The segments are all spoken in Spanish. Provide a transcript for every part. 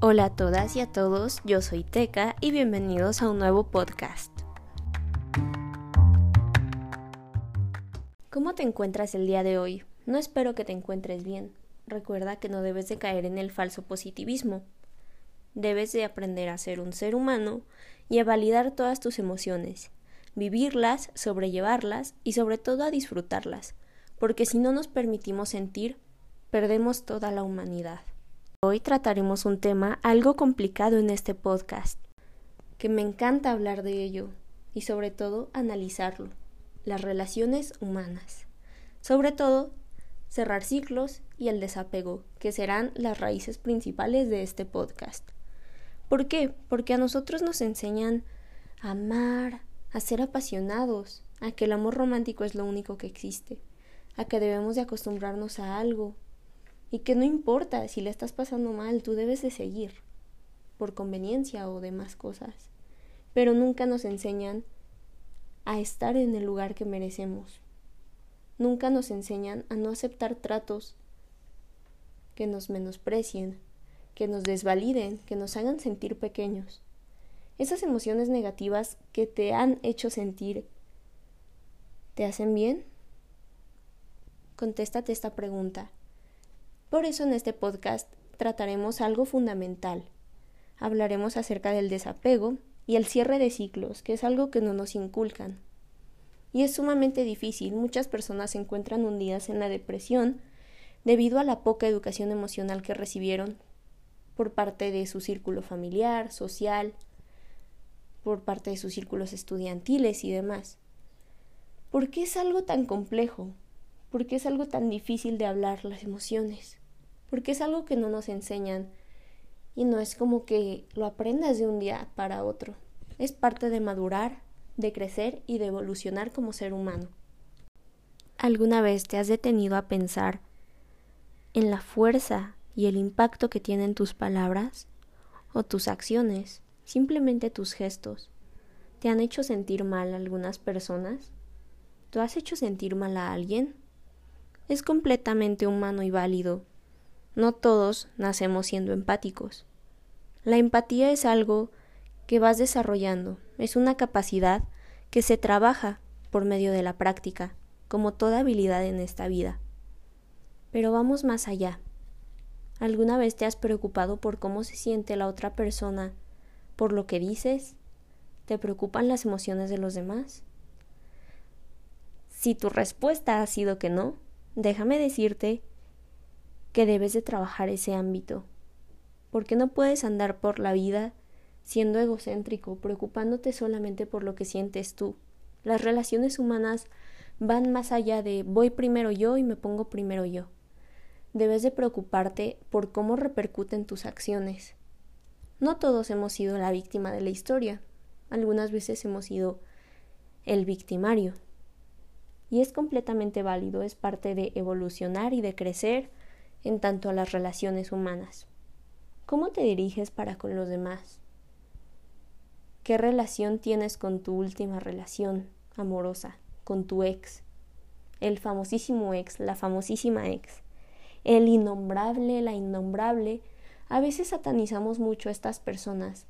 Hola a todas y a todos, yo soy Teca y bienvenidos a un nuevo podcast. ¿Cómo te encuentras el día de hoy? No espero que te encuentres bien. Recuerda que no debes de caer en el falso positivismo. Debes de aprender a ser un ser humano y a validar todas tus emociones, vivirlas, sobrellevarlas y sobre todo a disfrutarlas, porque si no nos permitimos sentir, perdemos toda la humanidad. Hoy trataremos un tema algo complicado en este podcast, que me encanta hablar de ello y sobre todo analizarlo, las relaciones humanas. Sobre todo, cerrar ciclos y el desapego, que serán las raíces principales de este podcast. ¿Por qué? Porque a nosotros nos enseñan a amar, a ser apasionados, a que el amor romántico es lo único que existe, a que debemos de acostumbrarnos a algo, y que no importa si le estás pasando mal, tú debes de seguir por conveniencia o demás cosas. Pero nunca nos enseñan a estar en el lugar que merecemos. Nunca nos enseñan a no aceptar tratos que nos menosprecien, que nos desvaliden, que nos hagan sentir pequeños. Esas emociones negativas que te han hecho sentir, ¿te hacen bien? Contéstate esta pregunta. Por eso en este podcast trataremos algo fundamental. Hablaremos acerca del desapego y el cierre de ciclos, que es algo que no nos inculcan. Y es sumamente difícil. Muchas personas se encuentran hundidas en la depresión debido a la poca educación emocional que recibieron por parte de su círculo familiar, social, por parte de sus círculos estudiantiles y demás. ¿Por qué es algo tan complejo? ¿Por qué es algo tan difícil de hablar las emociones? Porque es algo que no nos enseñan y no es como que lo aprendas de un día para otro. Es parte de madurar, de crecer y de evolucionar como ser humano. ¿Alguna vez te has detenido a pensar en la fuerza y el impacto que tienen tus palabras o tus acciones, simplemente tus gestos? ¿Te han hecho sentir mal a algunas personas? ¿Tú has hecho sentir mal a alguien? Es completamente humano y válido no todos nacemos siendo empáticos. La empatía es algo que vas desarrollando, es una capacidad que se trabaja por medio de la práctica, como toda habilidad en esta vida. Pero vamos más allá. ¿Alguna vez te has preocupado por cómo se siente la otra persona, por lo que dices? ¿Te preocupan las emociones de los demás? Si tu respuesta ha sido que no, déjame decirte que debes de trabajar ese ámbito, porque no puedes andar por la vida siendo egocéntrico, preocupándote solamente por lo que sientes tú. Las relaciones humanas van más allá de voy primero yo y me pongo primero yo. Debes de preocuparte por cómo repercuten tus acciones. No todos hemos sido la víctima de la historia, algunas veces hemos sido el victimario. Y es completamente válido, es parte de evolucionar y de crecer en tanto a las relaciones humanas. ¿Cómo te diriges para con los demás? ¿Qué relación tienes con tu última relación amorosa, con tu ex? El famosísimo ex, la famosísima ex. El innombrable, la innombrable. A veces satanizamos mucho a estas personas.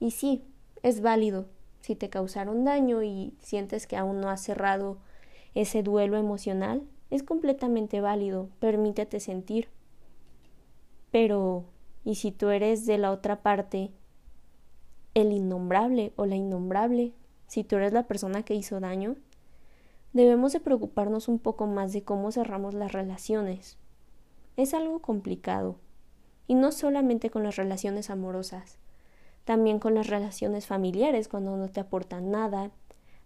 Y sí, es válido. Si te causaron daño y sientes que aún no has cerrado ese duelo emocional, es completamente válido, permítete sentir. Pero, ¿y si tú eres de la otra parte, el innombrable o la innombrable? Si tú eres la persona que hizo daño, debemos de preocuparnos un poco más de cómo cerramos las relaciones. Es algo complicado, y no solamente con las relaciones amorosas, también con las relaciones familiares cuando no te aportan nada.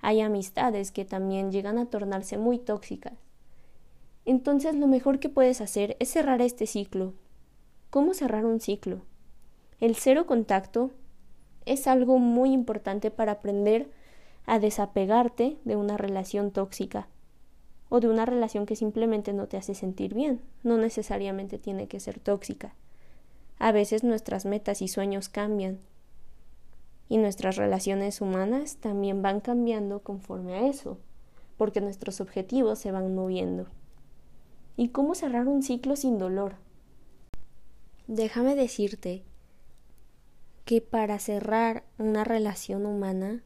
Hay amistades que también llegan a tornarse muy tóxicas entonces lo mejor que puedes hacer es cerrar este ciclo. ¿Cómo cerrar un ciclo? El cero contacto es algo muy importante para aprender a desapegarte de una relación tóxica o de una relación que simplemente no te hace sentir bien. No necesariamente tiene que ser tóxica. A veces nuestras metas y sueños cambian y nuestras relaciones humanas también van cambiando conforme a eso, porque nuestros objetivos se van moviendo y cómo cerrar un ciclo sin dolor. Déjame decirte que para cerrar una relación humana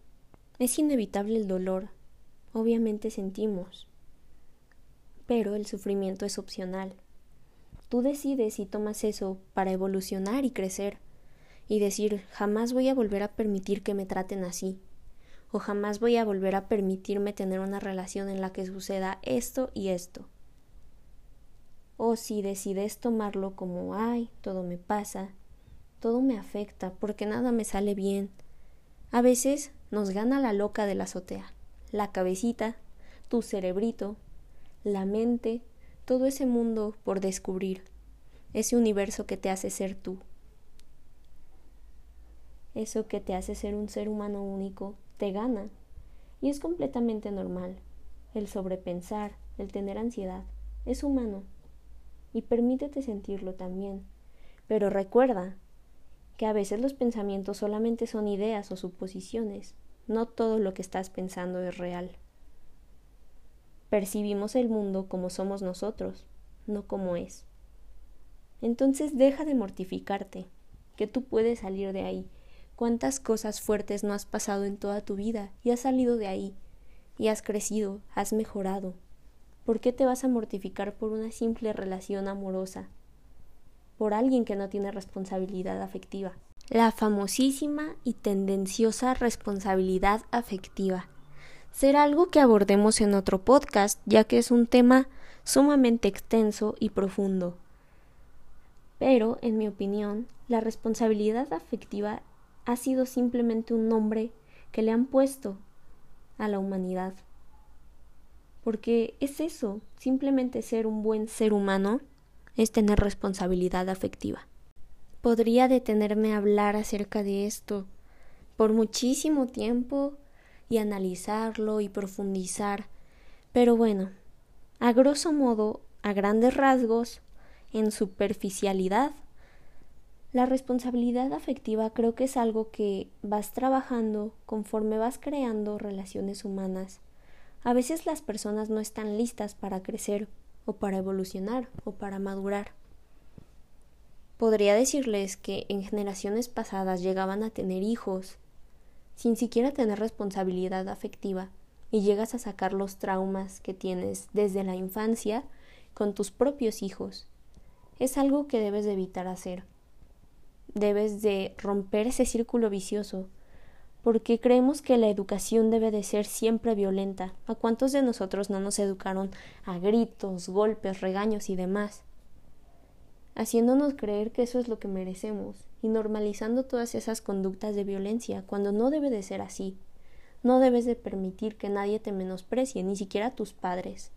es inevitable el dolor. Obviamente sentimos, pero el sufrimiento es opcional. Tú decides si tomas eso para evolucionar y crecer y decir jamás voy a volver a permitir que me traten así o jamás voy a volver a permitirme tener una relación en la que suceda esto y esto. O si decides tomarlo como ay, todo me pasa, todo me afecta porque nada me sale bien. A veces nos gana la loca de la azotea, la cabecita, tu cerebrito, la mente, todo ese mundo por descubrir, ese universo que te hace ser tú. Eso que te hace ser un ser humano único, te gana. Y es completamente normal. El sobrepensar, el tener ansiedad, es humano. Y permítete sentirlo también. Pero recuerda que a veces los pensamientos solamente son ideas o suposiciones. No todo lo que estás pensando es real. Percibimos el mundo como somos nosotros, no como es. Entonces deja de mortificarte, que tú puedes salir de ahí cuántas cosas fuertes no has pasado en toda tu vida y has salido de ahí, y has crecido, has mejorado. ¿Por qué te vas a mortificar por una simple relación amorosa? Por alguien que no tiene responsabilidad afectiva. La famosísima y tendenciosa responsabilidad afectiva. Será algo que abordemos en otro podcast, ya que es un tema sumamente extenso y profundo. Pero, en mi opinión, la responsabilidad afectiva ha sido simplemente un nombre que le han puesto a la humanidad. Porque es eso, simplemente ser un buen ser humano es tener responsabilidad afectiva. Podría detenerme a hablar acerca de esto por muchísimo tiempo y analizarlo y profundizar, pero bueno, a grosso modo, a grandes rasgos, en superficialidad, la responsabilidad afectiva creo que es algo que vas trabajando conforme vas creando relaciones humanas. A veces las personas no están listas para crecer o para evolucionar o para madurar. Podría decirles que en generaciones pasadas llegaban a tener hijos sin siquiera tener responsabilidad afectiva y llegas a sacar los traumas que tienes desde la infancia con tus propios hijos. Es algo que debes de evitar hacer debes de romper ese círculo vicioso, porque creemos que la educación debe de ser siempre violenta. ¿A cuántos de nosotros no nos educaron a gritos, golpes, regaños y demás? haciéndonos creer que eso es lo que merecemos y normalizando todas esas conductas de violencia cuando no debe de ser así. No debes de permitir que nadie te menosprecie, ni siquiera tus padres,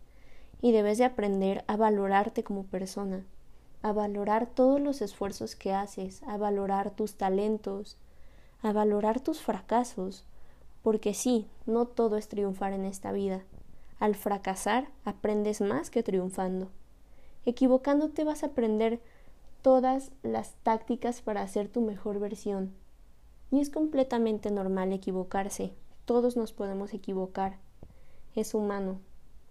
y debes de aprender a valorarte como persona, a valorar todos los esfuerzos que haces, a valorar tus talentos, a valorar tus fracasos, porque sí, no todo es triunfar en esta vida. Al fracasar aprendes más que triunfando. Equivocándote vas a aprender todas las tácticas para hacer tu mejor versión. Y es completamente normal equivocarse. Todos nos podemos equivocar. Es humano.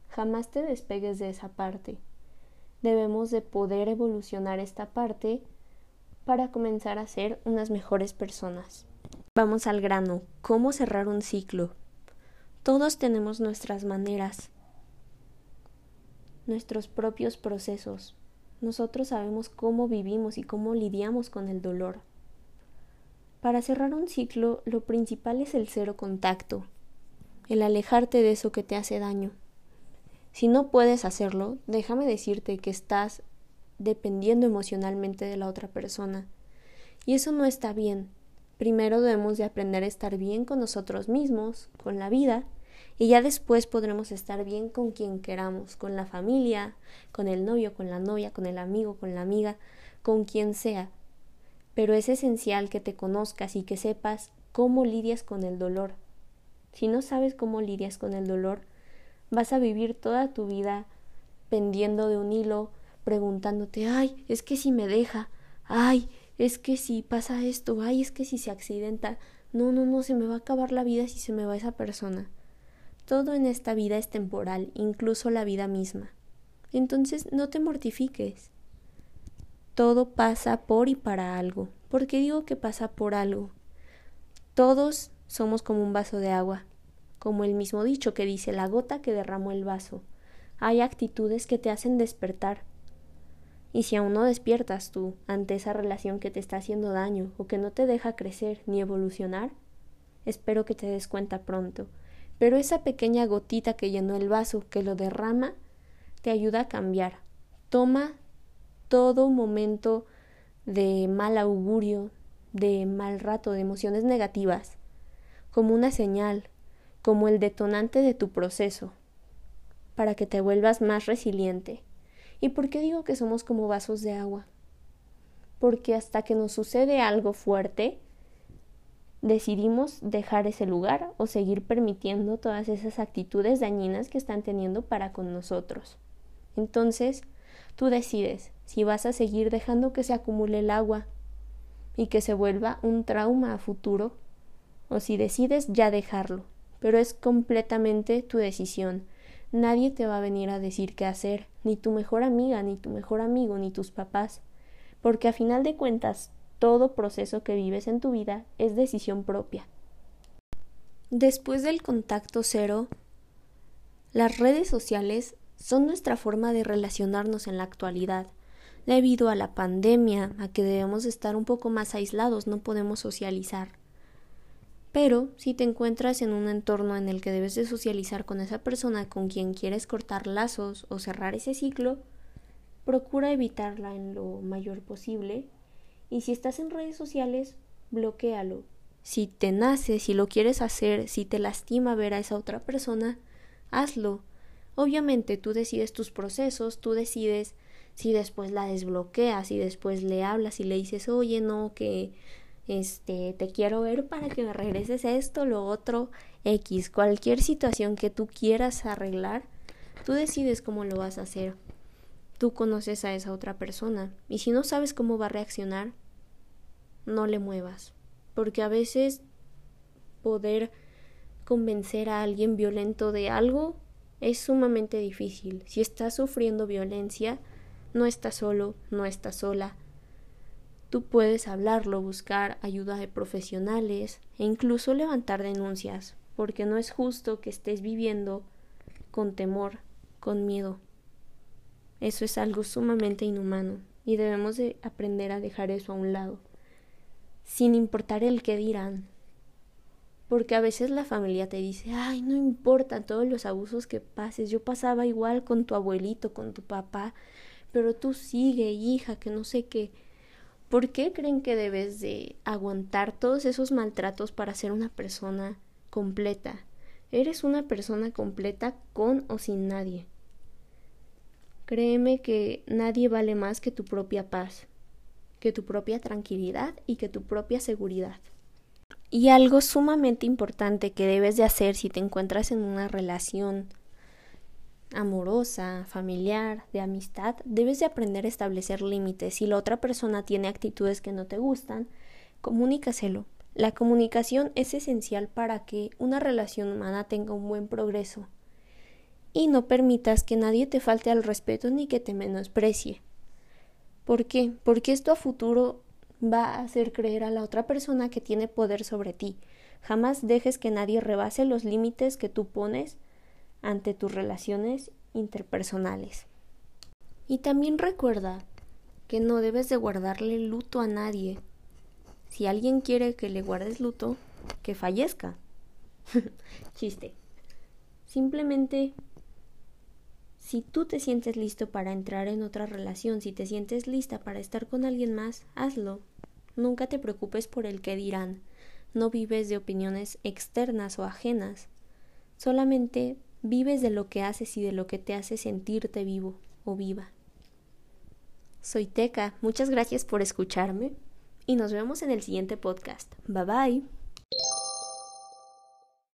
Jamás te despegues de esa parte debemos de poder evolucionar esta parte para comenzar a ser unas mejores personas. Vamos al grano. ¿Cómo cerrar un ciclo? Todos tenemos nuestras maneras, nuestros propios procesos. Nosotros sabemos cómo vivimos y cómo lidiamos con el dolor. Para cerrar un ciclo, lo principal es el cero contacto, el alejarte de eso que te hace daño. Si no puedes hacerlo, déjame decirte que estás dependiendo emocionalmente de la otra persona. Y eso no está bien. Primero debemos de aprender a estar bien con nosotros mismos, con la vida, y ya después podremos estar bien con quien queramos, con la familia, con el novio, con la novia, con el amigo, con la amiga, con quien sea. Pero es esencial que te conozcas y que sepas cómo lidias con el dolor. Si no sabes cómo lidias con el dolor, Vas a vivir toda tu vida pendiendo de un hilo, preguntándote, ay, es que si me deja, ay, es que si pasa esto, ay, es que si se accidenta, no, no, no, se me va a acabar la vida si se me va esa persona. Todo en esta vida es temporal, incluso la vida misma. Entonces no te mortifiques. todo pasa por y para algo. ¿Por qué digo que pasa por algo? Todos somos como un vaso de agua, como el mismo dicho que dice la gota que derramó el vaso. Hay actitudes que te hacen despertar. Y si aún no despiertas tú ante esa relación que te está haciendo daño o que no te deja crecer ni evolucionar, espero que te des cuenta pronto. Pero esa pequeña gotita que llenó el vaso, que lo derrama, te ayuda a cambiar. Toma todo momento de mal augurio, de mal rato, de emociones negativas, como una señal, como el detonante de tu proceso, para que te vuelvas más resiliente. ¿Y por qué digo que somos como vasos de agua? Porque hasta que nos sucede algo fuerte, decidimos dejar ese lugar o seguir permitiendo todas esas actitudes dañinas que están teniendo para con nosotros. Entonces, tú decides si vas a seguir dejando que se acumule el agua y que se vuelva un trauma a futuro o si decides ya dejarlo. Pero es completamente tu decisión. Nadie te va a venir a decir qué hacer, ni tu mejor amiga, ni tu mejor amigo, ni tus papás, porque a final de cuentas todo proceso que vives en tu vida es decisión propia. Después del contacto cero, las redes sociales son nuestra forma de relacionarnos en la actualidad. Debido a la pandemia, a que debemos estar un poco más aislados, no podemos socializar. Pero si te encuentras en un entorno en el que debes de socializar con esa persona con quien quieres cortar lazos o cerrar ese ciclo, procura evitarla en lo mayor posible y si estás en redes sociales, bloquealo. Si te nace, si lo quieres hacer, si te lastima ver a esa otra persona, hazlo. Obviamente tú decides tus procesos, tú decides si después la desbloqueas, y después le hablas y le dices, oye, no, que este, te quiero ver para que me regreses esto, lo otro, X, cualquier situación que tú quieras arreglar, tú decides cómo lo vas a hacer tú conoces a esa otra persona. Y si no sabes cómo va a reaccionar, no le muevas. Porque a veces poder convencer a alguien violento de algo es sumamente difícil. Si estás sufriendo violencia, no estás solo, no estás sola. Tú puedes hablarlo, buscar ayuda de profesionales e incluso levantar denuncias, porque no es justo que estés viviendo con temor, con miedo. Eso es algo sumamente inhumano y debemos de aprender a dejar eso a un lado, sin importar el que dirán. Porque a veces la familia te dice, ay, no importa todos los abusos que pases, yo pasaba igual con tu abuelito, con tu papá, pero tú sigue, hija, que no sé qué. ¿Por qué creen que debes de aguantar todos esos maltratos para ser una persona completa? Eres una persona completa con o sin nadie. Créeme que nadie vale más que tu propia paz, que tu propia tranquilidad y que tu propia seguridad. Y algo sumamente importante que debes de hacer si te encuentras en una relación amorosa, familiar, de amistad, debes de aprender a establecer límites. Si la otra persona tiene actitudes que no te gustan, comunícaselo. La comunicación es esencial para que una relación humana tenga un buen progreso y no permitas que nadie te falte al respeto ni que te menosprecie. ¿Por qué? Porque esto a futuro va a hacer creer a la otra persona que tiene poder sobre ti. Jamás dejes que nadie rebase los límites que tú pones ante tus relaciones interpersonales. Y también recuerda que no debes de guardarle luto a nadie. Si alguien quiere que le guardes luto, que fallezca. Chiste. Simplemente si tú te sientes listo para entrar en otra relación, si te sientes lista para estar con alguien más, hazlo. Nunca te preocupes por el que dirán. No vives de opiniones externas o ajenas. Solamente vives de lo que haces y de lo que te hace sentirte vivo o viva. Soy Teca, muchas gracias por escucharme y nos vemos en el siguiente podcast. Bye bye.